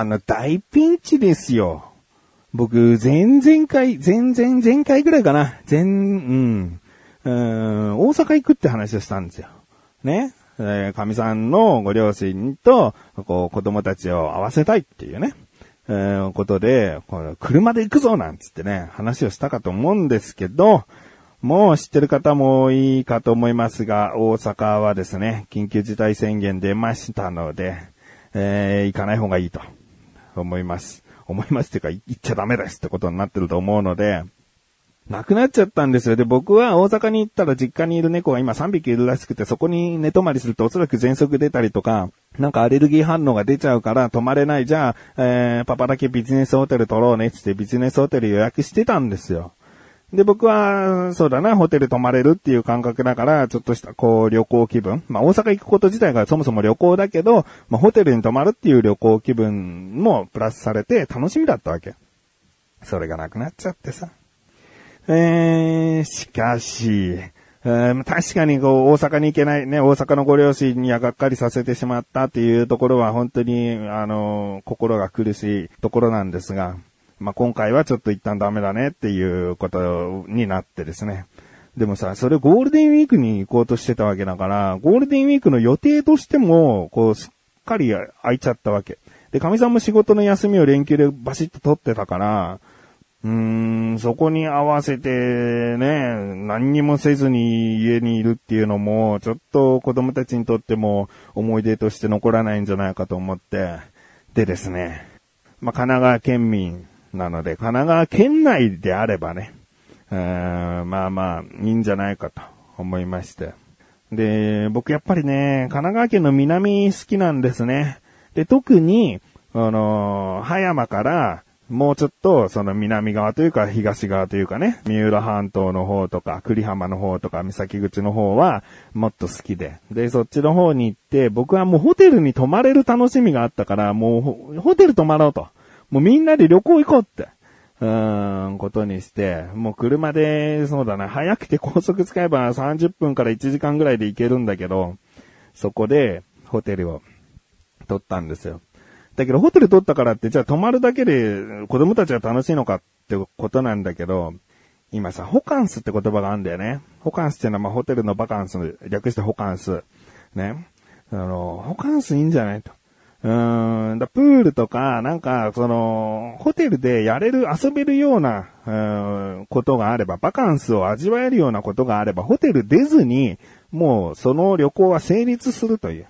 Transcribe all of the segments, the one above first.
あの、大ピンチですよ。僕、前々回、前々前回ぐらいかな。前、うん。うん、大阪行くって話をしたんですよ。ね。えー、神さんのご両親と、こう、子供たちを会わせたいっていうね。えー、ことで、これ車で行くぞなんつってね、話をしたかと思うんですけど、もう知ってる方もいいかと思いますが、大阪はですね、緊急事態宣言出ましたので、えー、行かない方がいいと思います。思いますっていうか、行っちゃダメですってことになってると思うので、亡くなっちゃったんですよ。で、僕は大阪に行ったら実家にいる猫が今3匹いるらしくて、そこに寝泊まりするとおそらく喘息出たりとか、なんかアレルギー反応が出ちゃうから泊まれない。じゃあ、えー、パパだけビジネスホテル取ろうねってってビジネスホテル予約してたんですよ。で、僕は、そうだな、ホテル泊まれるっていう感覚だから、ちょっとした、こう、旅行気分。まあ、大阪行くこと自体がそもそも旅行だけど、まあ、ホテルに泊まるっていう旅行気分もプラスされて楽しみだったわけ。それがなくなっちゃってさ。えー、しかし、えー確かにこう、大阪に行けないね、大阪のご両親にはがっかりさせてしまったっていうところは本当に、あの、心が苦しいところなんですが、まあ、今回はちょっと一旦ダメだねっていうことになってですね。でもさ、それゴールデンウィークに行こうとしてたわけだから、ゴールデンウィークの予定としても、こう、すっかり空いちゃったわけ。で、神さんも仕事の休みを連休でバシッと取ってたから、うーん、そこに合わせてね、何にもせずに家にいるっていうのも、ちょっと子供たちにとっても思い出として残らないんじゃないかと思って、でですね、まあ、神奈川県民なので、神奈川県内であればね、うーまあまあ、いいんじゃないかと思いまして。で、僕やっぱりね、神奈川県の南好きなんですね。で、特に、あのー葉山から、もうちょっと、その南側というか東側というかね、三浦半島の方とか、栗浜の方とか、三崎口の方は、もっと好きで。で、そっちの方に行って、僕はもうホテルに泊まれる楽しみがあったから、もうホテル泊まろうと。もうみんなで旅行行こうって。うーん、ことにして、もう車で、そうだな、早くて高速使えば30分から1時間ぐらいで行けるんだけど、そこでホテルを取ったんですよ。だけどホテル取ったからって、じゃあ泊まるだけで子供たちは楽しいのかってことなんだけど、今さ、ホカンスって言葉があるんだよね。ホカンスっていうのはまあホテルのバカンス、略してホカンス。ね。あの、ホカンスいいんじゃないと。うん、だプールとか、なんか、その、ホテルでやれる、遊べるような、うんことがあれば、バカンスを味わえるようなことがあれば、ホテル出ずに、もう、その旅行は成立するという。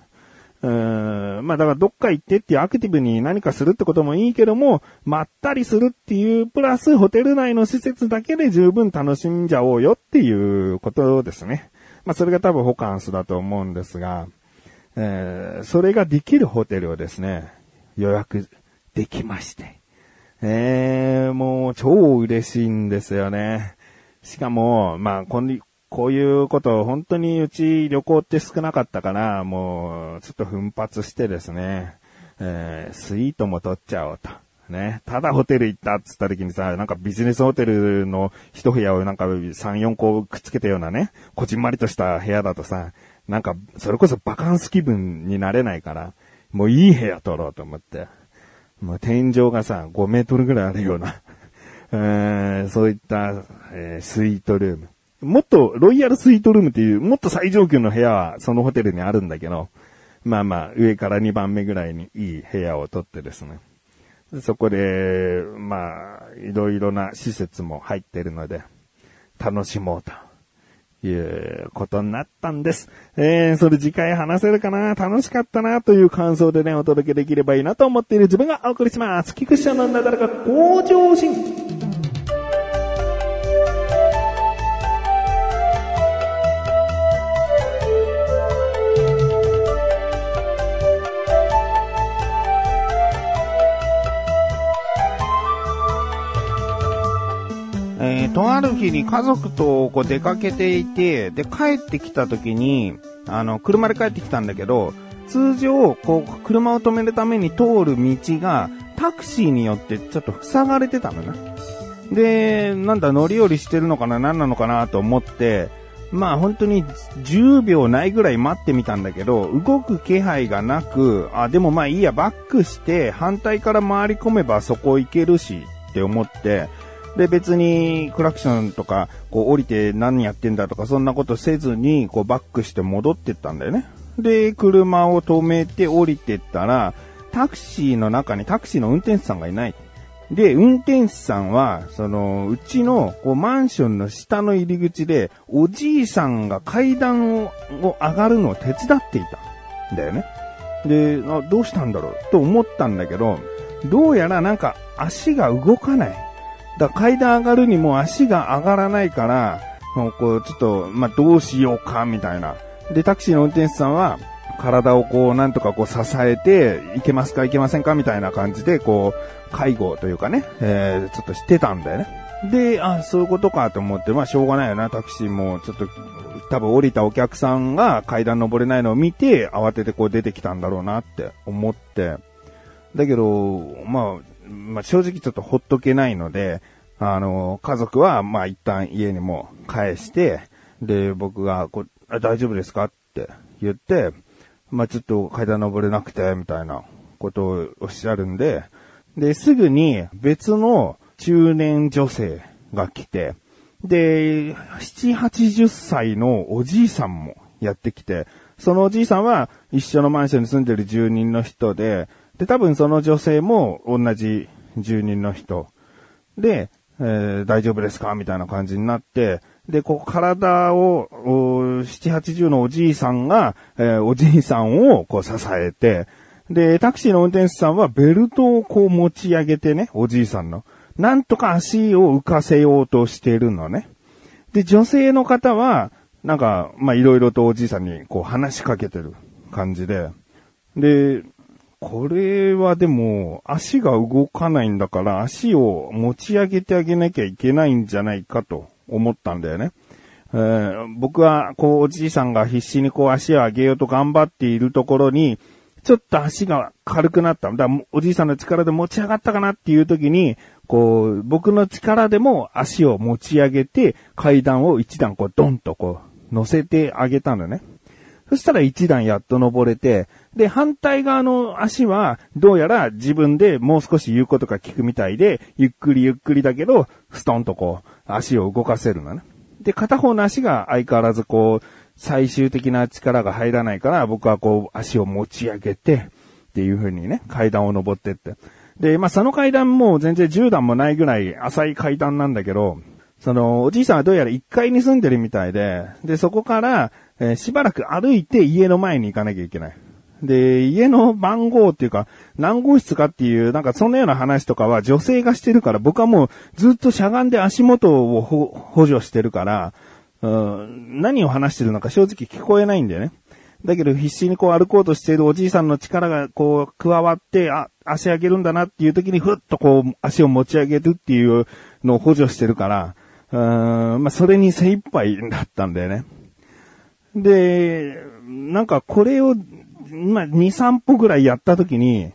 うーん、まあだからどっか行ってっていうアクティブに何かするってこともいいけども、まったりするっていう、プラスホテル内の施設だけで十分楽しんじゃおうよっていうことですね。まあそれが多分ホカンスだと思うんですが、えーそれができるホテルをですね、予約できまして。えー、もう超嬉しいんですよね。しかも、まあ、こんにこういうこと、本当にうち旅行って少なかったから、もう、ちょっと奮発してですね、えースイートも取っちゃおうと。ね。ただホテル行ったっつった時にさ、なんかビジネスホテルの一部屋をなんか3、4個くっつけたようなね、こじんまりとした部屋だとさ、なんか、それこそバカンス気分になれないから、もういい部屋取ろうと思って。もう天井がさ、5メートルぐらいあるような、えそういった、えースイートルーム。もっと、ロイヤルスイートルームっていう、もっと最上級の部屋はそのホテルにあるんだけど、まあまあ、上から2番目ぐらいにいい部屋を取ってですね。そこで、まあ、いろいろな施設も入ってるので、楽しもうと。いうことになったんです。えー、それ次回話せるかな？楽しかったなという感想でね、お届けできればいいなと思っている自分がお送りします。菊池さんのなだらか向上心。ある日に家族とこう出かけていて、で、帰ってきた時に、あの、車で帰ってきたんだけど、通常、こう、車を止めるために通る道が、タクシーによってちょっと塞がれてたのね。で、なんだ、乗り降りしてるのかな何なのかなと思って、まあ本当に10秒ないぐらい待ってみたんだけど、動く気配がなく、あ、でもまあいいや、バックして反対から回り込めばそこ行けるしって思って、で別にクラクションとか、こう降りて何やってんだとかそんなことせずに、こうバックして戻ってったんだよね。で、車を止めて降りてったら、タクシーの中にタクシーの運転手さんがいない。で、運転手さんは、その、うちの、こう、マンションの下の入り口で、おじいさんが階段を上がるのを手伝っていたんだよね。で、どうしたんだろう？と思ったんだけど、どうやらなんか足が動かない。だ階段上がるにも足が上がらないから、こう、ちょっと、まあ、どうしようか、みたいな。で、タクシーの運転手さんは、体をこう、なんとかこう支えて、いけますかいけませんかみたいな感じで、こう、介護というかね、えー、ちょっとしてたんだよね。で、あ、そういうことかと思って、まあしょうがないよな、タクシーも、ちょっと、多分降りたお客さんが階段登れないのを見て、慌ててこう出てきたんだろうなって思って、だけど、まあ、まあ正直ちょっとほっとけないので、あの、家族は、ま一旦家にも返して、で、僕が、こう、大丈夫ですか？って言って、まあ、ちょっと階段登れなくて、みたいなことをおっしゃるんで、で、すぐに別の中年女性が来て、で、7、80歳のおじいさんもやってきて、そのおじいさんは一緒のマンションに住んでる住人の人で、で、多分その女性も同じ住人の人で、えー、大丈夫ですかみたいな感じになって、で、こう、体を、七八十のおじいさんが、えー、おじいさんをこう支えて、で、タクシーの運転手さんはベルトをこう持ち上げてね、おじいさんの。なんとか足を浮かせようとしてるのね。で、女性の方は、なんか、ま、いろいろとおじいさんにこう話しかけてる感じで。で、これはでも、足が動かないんだから、足を持ち上げてあげなきゃいけないんじゃないかと思ったんだよね。えー、僕は、こう、おじいさんが必死にこう足を上げようと頑張っているところに、ちょっと足が軽くなった。だおじいさんの力で持ち上がったかなっていう時に、こう、僕の力でも足を持ち上げて、階段を一段こう、ドンとこう、乗せてあげたのね。そしたら一段やっと登れて、で、反対側の足は、どうやら自分でもう少し言うことが聞くみたいで、ゆっくりゆっくりだけど、ストンとこう、足を動かせるのね。で、片方の足が相変わらずこう、最終的な力が入らないから、僕はこう、足を持ち上げて、っていう風にね、階段を登ってって。で、まあ、その階段も全然10段もないぐらい浅い階段なんだけど、その、おじいさんはどうやら1階に住んでるみたいで、で、そこから、えー、しばらく歩いて家の前に行かなきゃいけない。で、家の番号っていうか、何号室かっていう、なんかそんなような話とかは女性がしてるから、僕はもうずっとしゃがんで足元を補助してるから、うん、何を話してるのか正直聞こえないんだよね。だけど必死にこう歩こうとしているおじいさんの力がこう加わって、あ、足上げるんだなっていう時にふっとこう足を持ち上げるっていうのを補助してるから、うん、まあそれに精一杯だったんだよね。で、なんかこれをまあ、2、3歩ぐらいやった時に、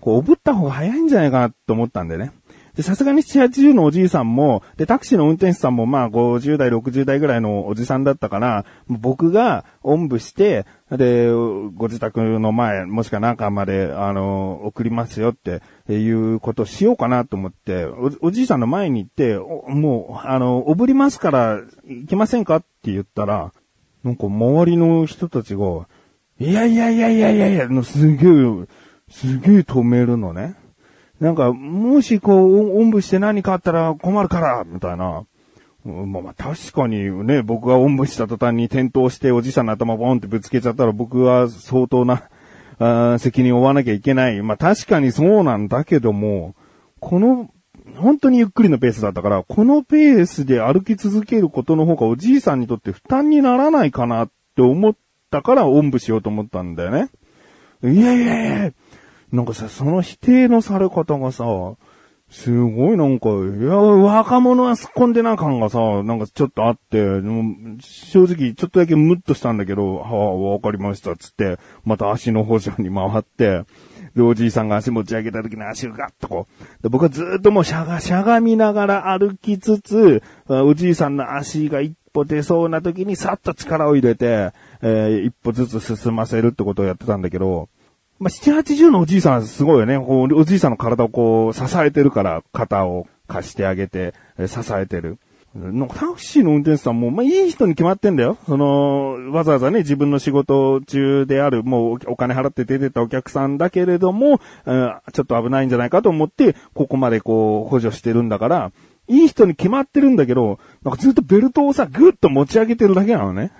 こう、おぶった方が早いんじゃないかなと思ったんでね。で、さすがに7、80のおじいさんも、で、タクシーの運転手さんもまあ50代、60代ぐらいのおじさんだったから、僕がおんぶして、で、ご自宅の前、もしくは中まで、あの、送りますよっていうことをしようかなと思ってお、じいさんの前に行って、もう、あの、おぶりますから行きませんかって言ったら、なんか周りの人たちが、いやいやいやいやいやいや、のすげえ、すげえ止めるのね。なんか、もしこう、おんぶして何かあったら困るから、みたいな。まあまあ確かにね、僕がおんぶした途端に転倒しておじさんの頭ボンってぶつけちゃったら僕は相当な、あ責任を負わなきゃいけない。まあ確かにそうなんだけども、この、本当にゆっくりのペースだったから、このペースで歩き続けることの方がおじいさんにとって負担にならないかなって思ったからおんぶしようと思ったんだよね。いやいやいや、なんかさ、その否定のされ方がさ、すごいなんか、いや、若者は突っ込んでな感がさ、なんかちょっとあって、正直ちょっとだけムッとしたんだけど、はあ、わかりました、つって、また足の補助に回って、で、おじいさんが足持ち上げた時に足をガッとこう。で僕はずっともうしゃが、しゃがみながら歩きつつ、おじいさんの足が一歩出そうな時にさっと力を入れて、えー、一歩ずつ進ませるってことをやってたんだけど、まあ、七八十のおじいさんすごいよね。こうおじいさんの体をこう支えてるから肩を貸してあげて、え、支えてる。なんかタクシーの運転手さんも、まあ、いい人に決まってんだよ。その、わざわざね、自分の仕事中である、もうお金払って出てたお客さんだけれども、うん、ちょっと危ないんじゃないかと思って、ここまでこう、補助してるんだから、いい人に決まってるんだけど、なんかずっとベルトをさ、ぐっと持ち上げてるだけなのね。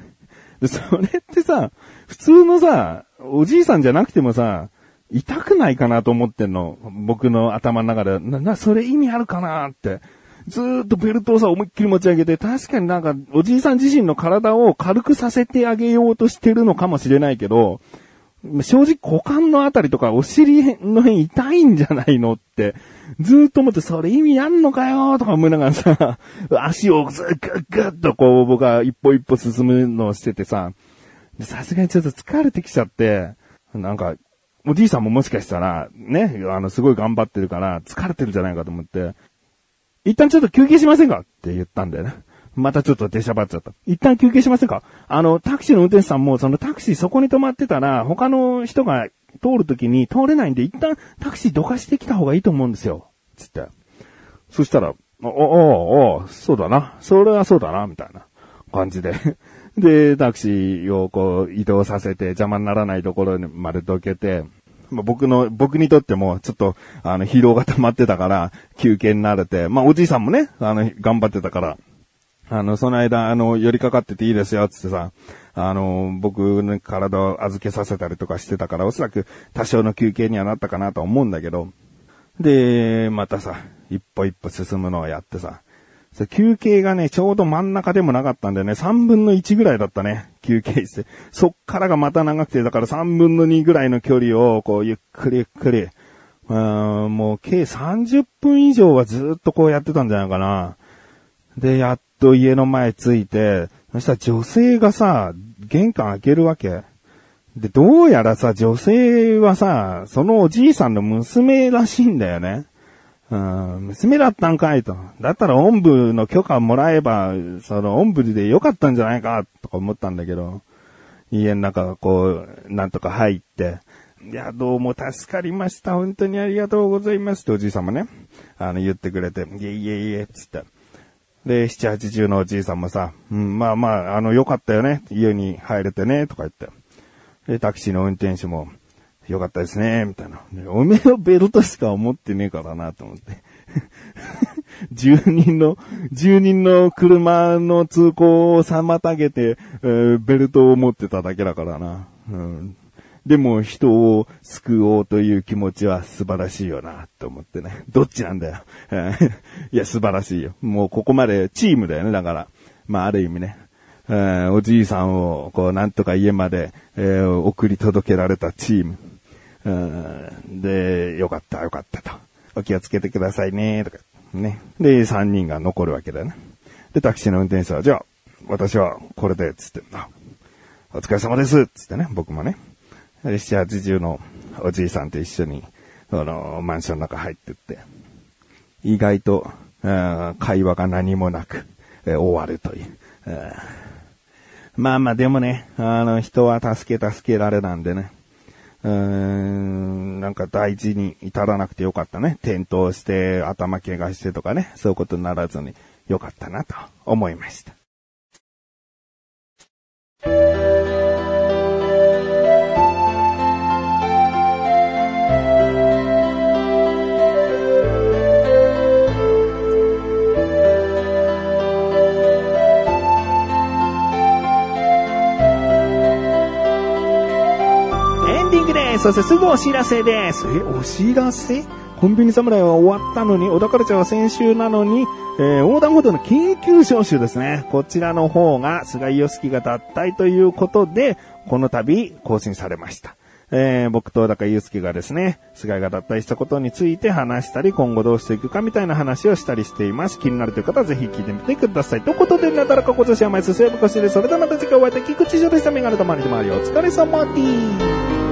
で、それってさ、普通のさ、おじいさんじゃなくてもさ、痛くないかなと思ってんの。僕の頭の中で。な、な、それ意味あるかなって。ずーっとベルトをさ、思いっきり持ち上げて、確かになんか、おじいさん自身の体を軽くさせてあげようとしてるのかもしれないけど、正直股間のあたりとかお尻の辺痛いんじゃないのって、ずーっと思って、それ意味あんのかよとか思いながらさ、足をずっぐっぐっとこう僕は一歩一歩進むのをしててさ、さすがにちょっと疲れてきちゃって、なんか、おじいさんももしかしたら、ね、あの、すごい頑張ってるから、疲れてるんじゃないかと思って、一旦ちょっと休憩しませんか？って言ったんだよね。またちょっと出しゃばっちゃった。一旦休憩しませんか？あの、タクシーの運転手さんも、そのタクシーそこに止まってたら、他の人が通るときに通れないんで、一旦タクシーどかしてきた方がいいと思うんですよ。つって。そしたら、お、お、お、そうだな。それはそうだな、みたいな感じで。で、タクシーをこう移動させて邪魔にならないところにまでどけて、まあ、僕の、僕にとっても、ちょっと、あの、疲労が溜まってたから、休憩になれて、まあ、おじいさんもね、あの、頑張ってたから、あの、その間、あの、寄りかかってていいですよ、つってさ、あの、僕の体を預けさせたりとかしてたから、おそらく多少の休憩にはなったかなと思うんだけど、で、またさ、一歩一歩進むのをやってさ、休憩がね、ちょうど真ん中でもなかったんだよね。3分の1ぐらいだったね。休憩して。そっからがまた長くて、だから3分の2ぐらいの距離を、こう、ゆっくりゆっくり、うん、もう計30分以上はずっとこうやってたんじゃないかな。で、やっと家の前着いて、そしたら女性がさ、玄関開けるわけ。で、どうやらさ、女性はさ、そのおじいさんの娘らしいんだよね。うん、娘だったんかいと。だったらおんぶの許可もらえば、そのおんぶでよかったんじゃないか、とか思ったんだけど、家の中こう、なんとか入って、いや、どうも助かりました。本当にありがとうございますっておじいさんもね、あの、言ってくれて、いえいえいえ、つって。で、七八十のおじいさんもさ、うん、まあまあ、あの、よかったよね。家に入れてね、とか言って。で、タクシーの運転手も、よかったですね、みたいな。おめえのベルトしか思ってねえからな、と思って。住人の、住人の車の通行を妨げて、えー、ベルトを持ってただけだからな。うん、でも人を救おうという気持ちは素晴らしいよな、と思ってね。どっちなんだよ。いや、素晴らしいよ。もうここまでチームだよね、だから。まあ、ある意味ね。えー、おじいさんを、こう、なんとか家まで、えー、送り届けられたチーム。で、よかった、よかったと。お気をつけてくださいね、とか。ね。で、3人が残るわけだよね。で、タクシーの運転手は、じゃあ、私はこれで、つって、お疲れ様です、つってね、僕もね。で、七八十のおじいさんと一緒に、その、マンションの中入ってって、意外と、会話が何もなく、え終わるという。まあまあでもね、あの人は助け助けられなんでね。うーん、なんか大事に至らなくてよかったね。転倒して頭怪我してとかね、そういうことにならずによかったなと思いました。そしてすぐお知らせです。え、お知らせ？コンビニ侍は終わったのに、小田カルチャーは先週なのに、えー、横断歩道の緊急招集ですね。こちらの方が、菅井良樹が脱退ということで、この度更新されました。えー、僕と小高祐介がですね、菅井が脱退したことについて話したり、今後どうしていくかみたいな話をしたりしています。気になるという方はぜひ聞いてみてください。ということで、なだらかご女子甘いすすやぶこしで、それではまた次回お会いできくちじょでした。メガネとマリとマリお疲れ様です。